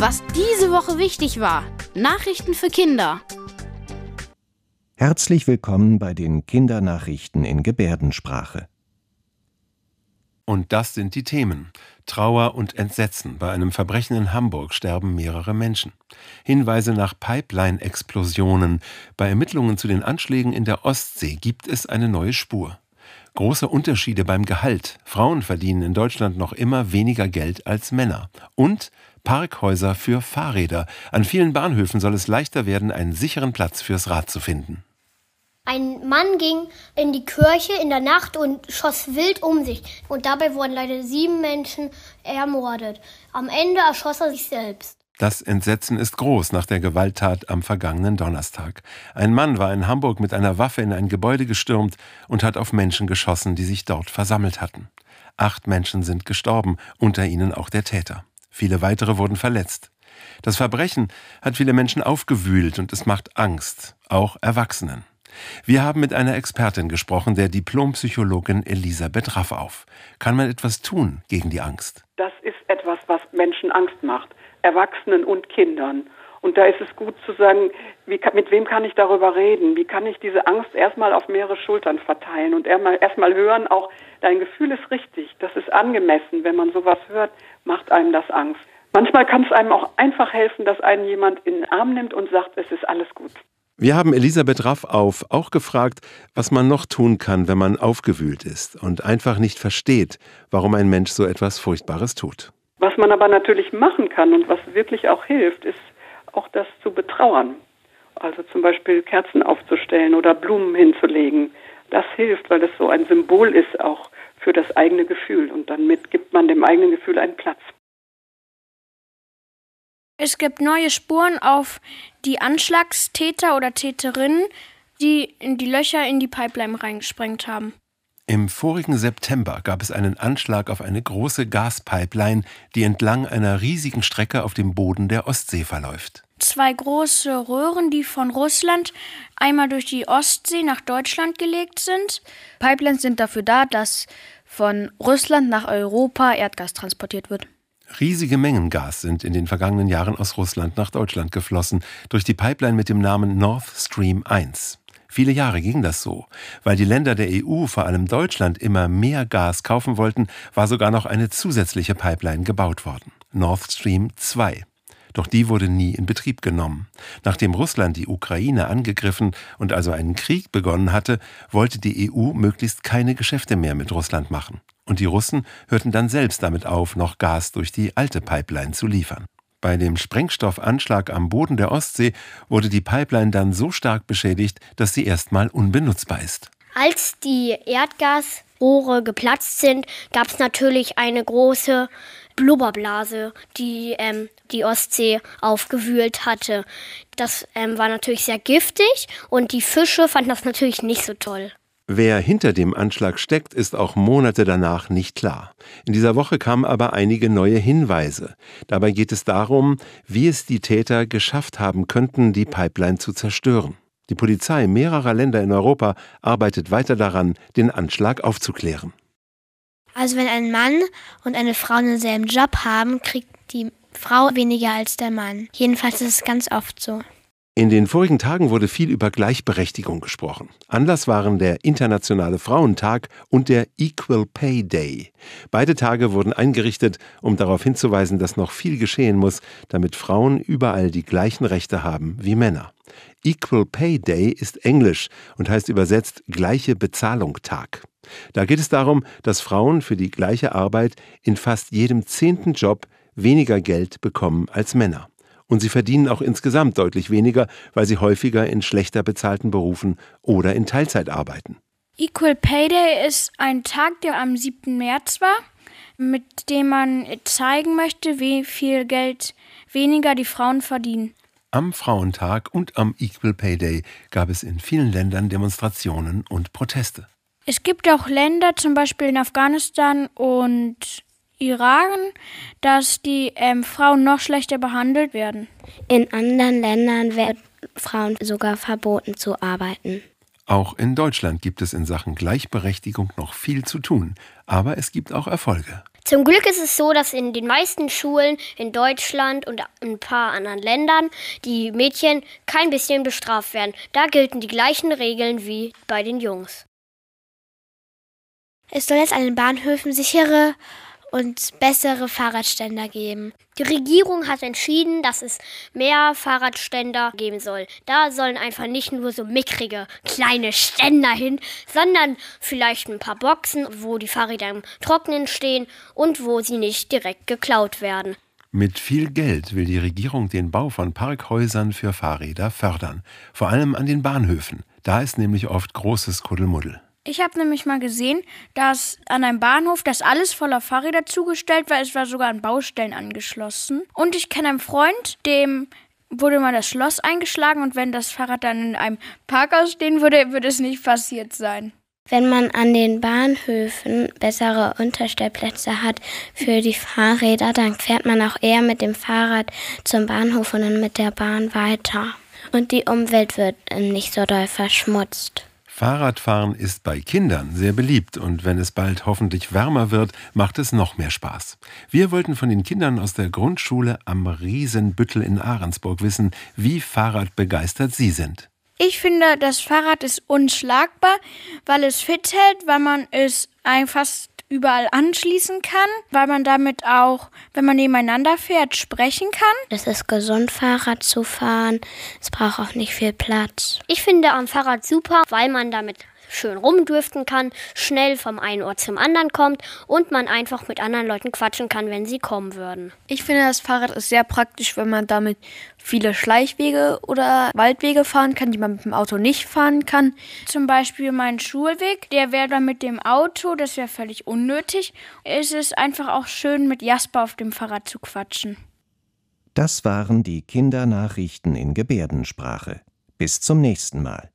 Was diese Woche wichtig war. Nachrichten für Kinder. Herzlich willkommen bei den Kindernachrichten in Gebärdensprache. Und das sind die Themen. Trauer und Entsetzen. Bei einem Verbrechen in Hamburg sterben mehrere Menschen. Hinweise nach Pipeline-Explosionen. Bei Ermittlungen zu den Anschlägen in der Ostsee gibt es eine neue Spur. Große Unterschiede beim Gehalt. Frauen verdienen in Deutschland noch immer weniger Geld als Männer. Und Parkhäuser für Fahrräder. An vielen Bahnhöfen soll es leichter werden, einen sicheren Platz fürs Rad zu finden. Ein Mann ging in die Kirche in der Nacht und schoss wild um sich. Und dabei wurden leider sieben Menschen ermordet. Am Ende erschoss er sich selbst. Das Entsetzen ist groß nach der Gewalttat am vergangenen Donnerstag. Ein Mann war in Hamburg mit einer Waffe in ein Gebäude gestürmt und hat auf Menschen geschossen, die sich dort versammelt hatten. Acht Menschen sind gestorben, unter ihnen auch der Täter. Viele weitere wurden verletzt. Das Verbrechen hat viele Menschen aufgewühlt und es macht Angst, auch Erwachsenen. Wir haben mit einer Expertin gesprochen, der Diplompsychologin Elisabeth Raffauf. Kann man etwas tun gegen die Angst? Das ist etwas, was Menschen Angst macht, Erwachsenen und Kindern. Und da ist es gut zu sagen, wie, mit wem kann ich darüber reden? Wie kann ich diese Angst erstmal auf mehrere Schultern verteilen und erstmal, erstmal hören, auch dein Gefühl ist richtig, das ist angemessen. Wenn man sowas hört, macht einem das Angst. Manchmal kann es einem auch einfach helfen, dass einen jemand in den Arm nimmt und sagt, es ist alles gut. Wir haben Elisabeth Raff auf auch gefragt, was man noch tun kann, wenn man aufgewühlt ist und einfach nicht versteht, warum ein Mensch so etwas Furchtbares tut. Was man aber natürlich machen kann und was wirklich auch hilft, ist auch das zu betrauern. Also zum Beispiel Kerzen aufzustellen oder Blumen hinzulegen. Das hilft, weil es so ein Symbol ist auch für das eigene Gefühl und damit gibt man dem eigenen Gefühl einen Platz. Es gibt neue Spuren auf die Anschlagstäter oder Täterinnen, die in die Löcher in die Pipeline reingesprengt haben. Im vorigen September gab es einen Anschlag auf eine große Gaspipeline, die entlang einer riesigen Strecke auf dem Boden der Ostsee verläuft. Zwei große Röhren, die von Russland einmal durch die Ostsee nach Deutschland gelegt sind. Pipelines sind dafür da, dass von Russland nach Europa Erdgas transportiert wird. Riesige Mengen Gas sind in den vergangenen Jahren aus Russland nach Deutschland geflossen, durch die Pipeline mit dem Namen Nord Stream 1. Viele Jahre ging das so. Weil die Länder der EU, vor allem Deutschland, immer mehr Gas kaufen wollten, war sogar noch eine zusätzliche Pipeline gebaut worden. Nord Stream 2. Doch die wurde nie in Betrieb genommen. Nachdem Russland die Ukraine angegriffen und also einen Krieg begonnen hatte, wollte die EU möglichst keine Geschäfte mehr mit Russland machen. Und die Russen hörten dann selbst damit auf, noch Gas durch die alte Pipeline zu liefern. Bei dem Sprengstoffanschlag am Boden der Ostsee wurde die Pipeline dann so stark beschädigt, dass sie erstmal unbenutzbar ist. Als die Erdgasrohre geplatzt sind, gab es natürlich eine große Blubberblase, die ähm, die Ostsee aufgewühlt hatte. Das ähm, war natürlich sehr giftig und die Fische fanden das natürlich nicht so toll. Wer hinter dem Anschlag steckt, ist auch Monate danach nicht klar. In dieser Woche kamen aber einige neue Hinweise. Dabei geht es darum, wie es die Täter geschafft haben könnten, die Pipeline zu zerstören. Die Polizei mehrerer Länder in Europa arbeitet weiter daran, den Anschlag aufzuklären. Also wenn ein Mann und eine Frau denselben Job haben, kriegt die Frau weniger als der Mann. Jedenfalls ist es ganz oft so. In den vorigen Tagen wurde viel über Gleichberechtigung gesprochen. Anlass waren der Internationale Frauentag und der Equal Pay Day. Beide Tage wurden eingerichtet, um darauf hinzuweisen, dass noch viel geschehen muss, damit Frauen überall die gleichen Rechte haben wie Männer. Equal Pay Day ist Englisch und heißt übersetzt gleiche Bezahlung Tag. Da geht es darum, dass Frauen für die gleiche Arbeit in fast jedem zehnten Job weniger Geld bekommen als Männer. Und sie verdienen auch insgesamt deutlich weniger, weil sie häufiger in schlechter bezahlten Berufen oder in Teilzeit arbeiten. Equal Pay Day ist ein Tag, der am 7. März war, mit dem man zeigen möchte, wie viel Geld weniger die Frauen verdienen. Am Frauentag und am Equal Pay Day gab es in vielen Ländern Demonstrationen und Proteste. Es gibt auch Länder, zum Beispiel in Afghanistan und Iran, dass die ähm, Frauen noch schlechter behandelt werden. In anderen Ländern werden Frauen sogar verboten zu arbeiten. Auch in Deutschland gibt es in Sachen Gleichberechtigung noch viel zu tun, aber es gibt auch Erfolge. Zum Glück ist es so, dass in den meisten Schulen in Deutschland und ein paar anderen Ländern die Mädchen kein bisschen bestraft werden. Da gelten die gleichen Regeln wie bei den Jungs. Es soll jetzt an den Bahnhöfen sichere und bessere Fahrradständer geben. Die Regierung hat entschieden, dass es mehr Fahrradständer geben soll. Da sollen einfach nicht nur so mickrige kleine Ständer hin, sondern vielleicht ein paar Boxen, wo die Fahrräder im Trocknen stehen und wo sie nicht direkt geklaut werden. Mit viel Geld will die Regierung den Bau von Parkhäusern für Fahrräder fördern, vor allem an den Bahnhöfen. Da ist nämlich oft großes Kuddelmuddel. Ich habe nämlich mal gesehen, dass an einem Bahnhof das alles voller Fahrräder zugestellt war. Es war sogar an Baustellen angeschlossen. Und ich kenne einen Freund, dem wurde mal das Schloss eingeschlagen und wenn das Fahrrad dann in einem Parkhaus stehen würde, würde es nicht passiert sein. Wenn man an den Bahnhöfen bessere Unterstellplätze hat für die Fahrräder, dann fährt man auch eher mit dem Fahrrad zum Bahnhof und dann mit der Bahn weiter. Und die Umwelt wird nicht so doll verschmutzt. Fahrradfahren ist bei Kindern sehr beliebt und wenn es bald hoffentlich wärmer wird, macht es noch mehr Spaß. Wir wollten von den Kindern aus der Grundschule am Riesenbüttel in Ahrensburg wissen, wie fahrradbegeistert sie sind. Ich finde, das Fahrrad ist unschlagbar, weil es fit hält, weil man es fast überall anschließen kann, weil man damit auch, wenn man nebeneinander fährt, sprechen kann. Es ist gesund, Fahrrad zu fahren. Es braucht auch nicht viel Platz. Ich finde am Fahrrad super, weil man damit schön rumdürften kann, schnell vom einen Ort zum anderen kommt und man einfach mit anderen Leuten quatschen kann, wenn sie kommen würden. Ich finde, das Fahrrad ist sehr praktisch, wenn man damit viele Schleichwege oder Waldwege fahren kann, die man mit dem Auto nicht fahren kann. Zum Beispiel mein Schulweg, der wäre dann mit dem Auto, das wäre völlig unnötig. Es ist einfach auch schön, mit Jasper auf dem Fahrrad zu quatschen. Das waren die Kindernachrichten in Gebärdensprache. Bis zum nächsten Mal.